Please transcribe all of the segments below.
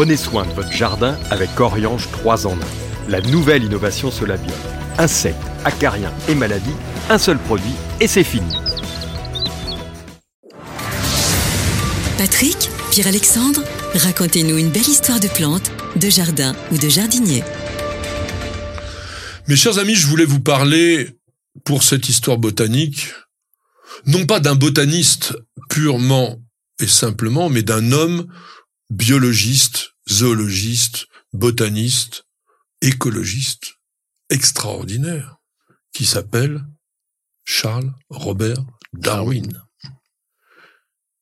Prenez soin de votre jardin avec Oriange 3 en 1. La nouvelle innovation Solabio. Insectes, acariens et maladies, un seul produit et c'est fini. Patrick, Pierre-Alexandre, racontez-nous une belle histoire de plantes, de jardin ou de jardinier. Mes chers amis, je voulais vous parler pour cette histoire botanique, non pas d'un botaniste purement et simplement, mais d'un homme biologiste, zoologiste, botaniste, écologiste extraordinaire, qui s'appelle Charles Robert Darwin,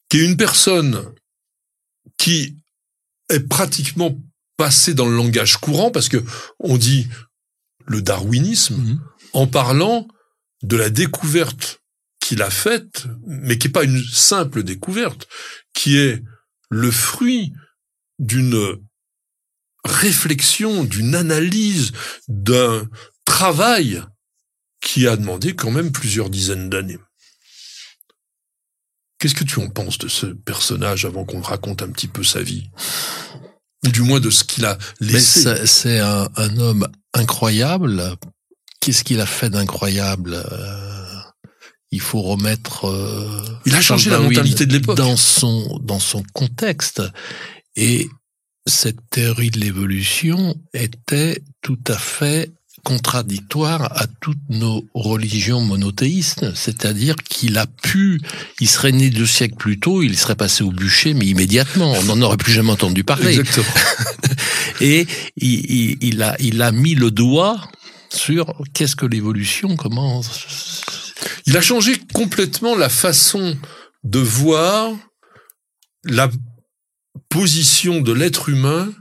qui est une personne qui est pratiquement passée dans le langage courant, parce que on dit le darwinisme, mhm. en parlant de la découverte qu'il a faite, mais qui n'est pas une simple découverte, qui est le fruit d'une réflexion, d'une analyse, d'un travail qui a demandé quand même plusieurs dizaines d'années. Qu'est-ce que tu en penses de ce personnage avant qu'on raconte un petit peu sa vie? Ou du moins de ce qu'il a laissé? C'est un, homme incroyable. Qu'est-ce qu'il a fait d'incroyable euh, Il faut remettre. Euh, il a changé la mentalité de l'époque dans son dans son contexte et cette théorie de l'évolution était tout à fait contradictoire à toutes nos religions monothéistes, c'est-à-dire qu'il a pu, il serait né deux siècles plus tôt, il serait passé au bûcher, mais immédiatement, on n'en aurait plus jamais entendu parler. Exactement. Et il, il, a, il a mis le doigt sur qu'est-ce que l'évolution, comment... Il a changé complètement la façon de voir la position de l'être humain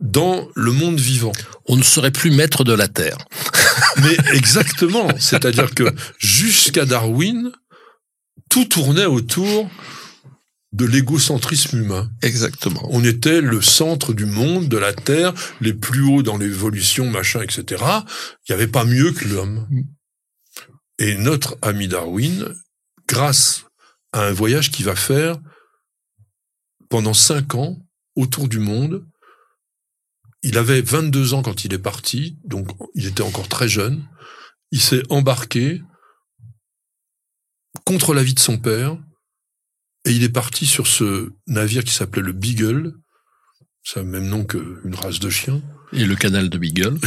dans le monde vivant. On ne serait plus maître de la Terre. Mais exactement. C'est-à-dire que jusqu'à Darwin, tout tournait autour de l'égocentrisme humain. Exactement. On était le centre du monde, de la Terre, les plus hauts dans l'évolution, machin, etc. Il n'y avait pas mieux que l'homme. Et notre ami Darwin, grâce à un voyage qu'il va faire pendant cinq ans autour du monde. Il avait 22 ans quand il est parti, donc il était encore très jeune. Il s'est embarqué contre l'avis de son père et il est parti sur ce navire qui s'appelait le Beagle. C'est le même nom qu'une race de chien. Et le canal de Beagle.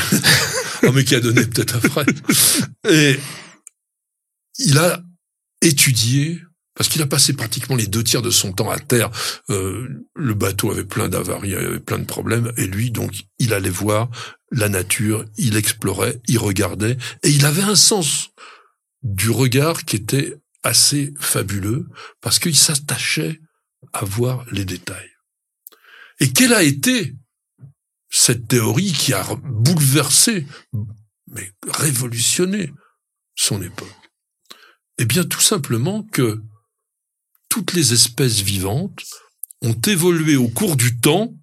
oh, mais qui a donné peut-être après. Et il a étudié parce qu'il a passé pratiquement les deux tiers de son temps à terre. Euh, le bateau avait plein d'avaries, il avait plein de problèmes, et lui, donc, il allait voir la nature, il explorait, il regardait, et il avait un sens du regard qui était assez fabuleux, parce qu'il s'attachait à voir les détails. Et quelle a été cette théorie qui a bouleversé, mais révolutionné son époque? Eh bien, tout simplement que toutes les espèces vivantes ont évolué au cours du temps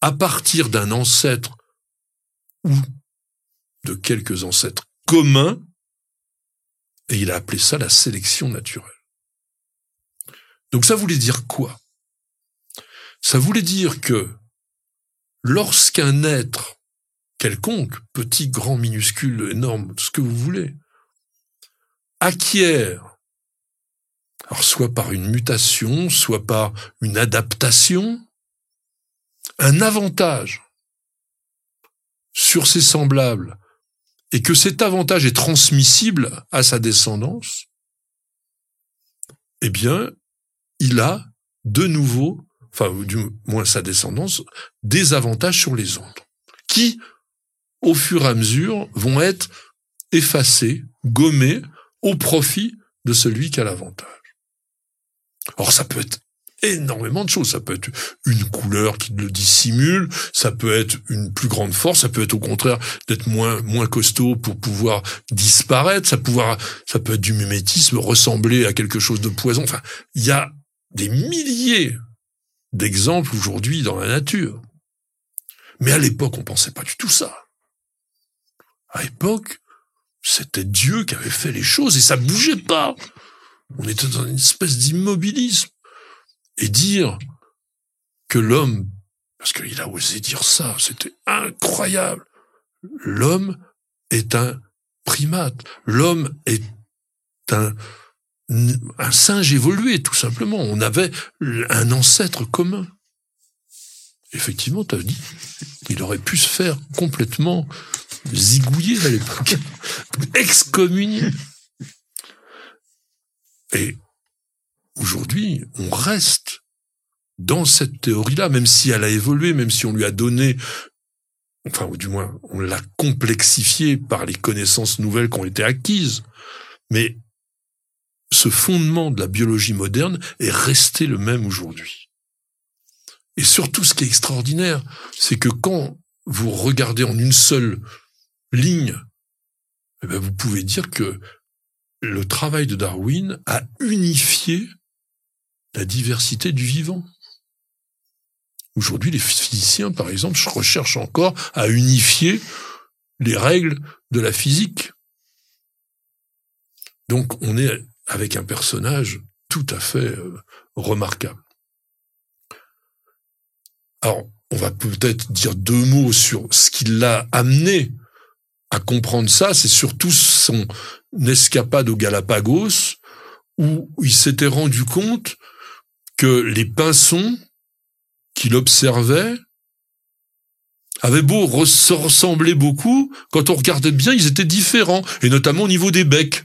à partir d'un ancêtre ou de quelques ancêtres communs, et il a appelé ça la sélection naturelle. Donc ça voulait dire quoi? Ça voulait dire que lorsqu'un être quelconque, petit, grand, minuscule, énorme, ce que vous voulez, acquiert. Alors soit par une mutation, soit par une adaptation, un avantage sur ses semblables, et que cet avantage est transmissible à sa descendance, eh bien, il a de nouveau, enfin du moins sa descendance, des avantages sur les autres, qui, au fur et à mesure, vont être effacés, gommés, au profit de celui qui a l'avantage. Or, ça peut être énormément de choses. Ça peut être une couleur qui le dissimule, ça peut être une plus grande force, ça peut être au contraire d'être moins moins costaud pour pouvoir disparaître, ça pouvoir ça peut être du mimétisme, ressembler à quelque chose de poison. Enfin, il y a des milliers d'exemples aujourd'hui dans la nature. Mais à l'époque, on pensait pas du tout ça. À l'époque, c'était Dieu qui avait fait les choses et ça bougeait pas. On était dans une espèce d'immobilisme. Et dire que l'homme parce qu'il a osé dire ça, c'était incroyable. L'homme est un primate, l'homme est un, singe évolué, tout simplement. On avait un ancêtre commun. Effectivement, tu as dit, il aurait pu se faire complètement zigouiller à l'époque, excommunier. Et aujourd'hui, on reste dans cette théorie-là, même si elle a évolué, même si on lui a donné, enfin, ou du moins, on l'a complexifiée par les connaissances nouvelles qui ont été acquises. Mais ce fondement de la biologie moderne est resté le même aujourd'hui. Et surtout, ce qui est extraordinaire, c'est que quand vous regardez en une seule ligne, eh bien, vous pouvez dire que le travail de Darwin a unifié la diversité du vivant. Aujourd'hui, les physiciens, par exemple, recherchent encore à unifier les règles de la physique. Donc, on est avec un personnage tout à fait euh, remarquable. Alors, on va peut-être dire deux mots sur ce qui l'a amené à comprendre ça. C'est surtout son escapade aux Galapagos, où il s'était rendu compte que les pinsons qu'il observait avaient beau se ressembler beaucoup, quand on regardait bien, ils étaient différents, et notamment au niveau des becs.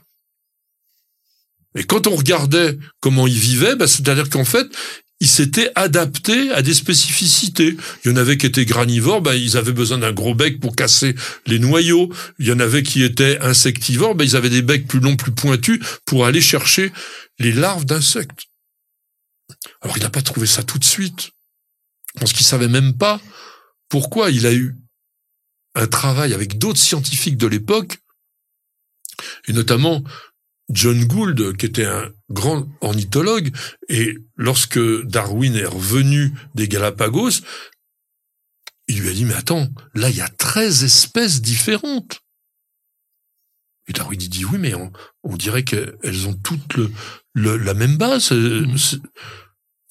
Et quand on regardait comment ils vivaient, bah, c'est-à-dire qu'en fait, ils s'étaient adaptés à des spécificités. Il y en avait qui étaient granivores, ben, ils avaient besoin d'un gros bec pour casser les noyaux. Il y en avait qui étaient insectivores, ben, ils avaient des becs plus longs, plus pointus pour aller chercher les larves d'insectes. Alors il n'a pas trouvé ça tout de suite, parce qu'il savait même pas pourquoi il a eu un travail avec d'autres scientifiques de l'époque, et notamment John Gould, qui était un grand ornithologue, et lorsque Darwin est revenu des Galapagos, il lui a dit, mais attends, là, il y a 13 espèces différentes. Et Darwin dit, oui, mais on, dirait qu'elles ont toutes le, la même base. Mmh.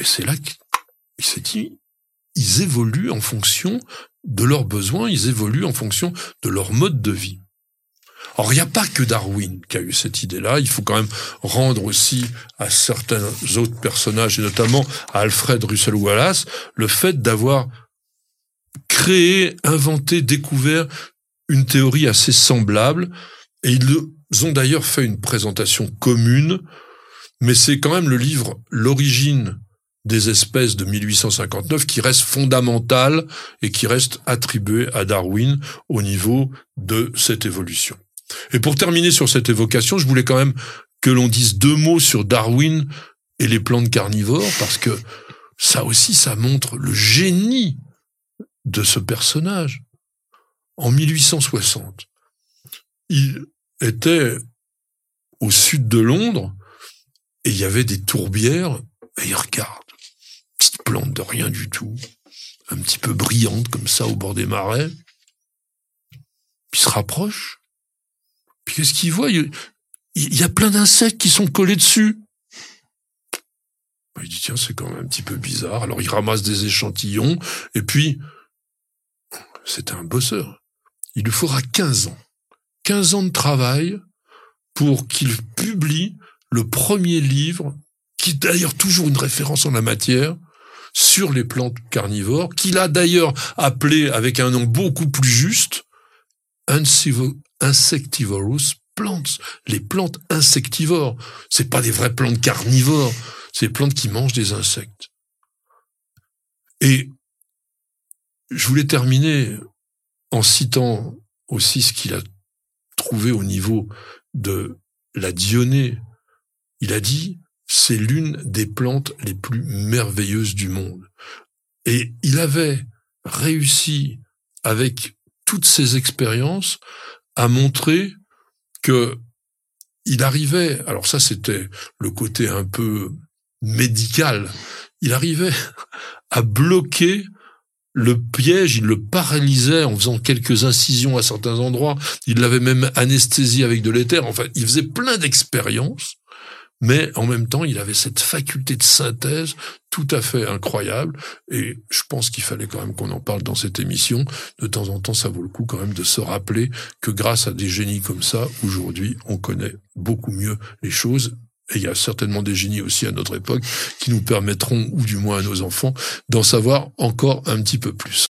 Et c'est là qu'il s'est dit, ils évoluent en fonction de leurs besoins, ils évoluent en fonction de leur mode de vie. Or, il n'y a pas que Darwin qui a eu cette idée-là. Il faut quand même rendre aussi à certains autres personnages, et notamment à Alfred Russel Wallace, le fait d'avoir créé, inventé, découvert une théorie assez semblable. Et ils ont d'ailleurs fait une présentation commune, mais c'est quand même le livre L'origine des espèces de 1859 qui reste fondamental et qui reste attribué à Darwin au niveau de cette évolution. Et pour terminer sur cette évocation, je voulais quand même que l'on dise deux mots sur Darwin et les plantes carnivores, parce que ça aussi, ça montre le génie de ce personnage. En 1860, il était au sud de Londres et il y avait des tourbières et il regarde. Petite plante de rien du tout, un petit peu brillante comme ça au bord des marais. Il se rapproche puis qu'est-ce qu'il voit il, y a plein d'insectes qui sont collés dessus. Il dit, tiens, c'est quand même un petit peu bizarre. Alors il ramasse des échantillons, et puis, c'est un bosseur. Il lui faudra 15 ans. 15 ans de travail pour qu'il publie le premier livre, qui est d'ailleurs toujours une référence en la matière, sur les plantes carnivores, qu'il a d'ailleurs appelé avec un nom beaucoup plus juste, insectivorous plants, les plantes insectivores. C'est pas des vraies plantes carnivores, c'est des plantes qui mangent des insectes. Et je voulais terminer en citant aussi ce qu'il a trouvé au niveau de la dionée. Il a dit, c'est l'une des plantes les plus merveilleuses du monde. Et il avait réussi avec toutes ses expériences a montré que il arrivait, alors ça c'était le côté un peu médical, il arrivait à bloquer le piège, il le paralysait en faisant quelques incisions à certains endroits, il l'avait même anesthésié avec de l'éther, enfin il faisait plein d'expériences, mais en même temps, il avait cette faculté de synthèse tout à fait incroyable. Et je pense qu'il fallait quand même qu'on en parle dans cette émission. De temps en temps, ça vaut le coup quand même de se rappeler que grâce à des génies comme ça, aujourd'hui, on connaît beaucoup mieux les choses et il y a certainement des génies aussi à notre époque qui nous permettront, ou du moins à nos enfants, d'en savoir encore un petit peu plus.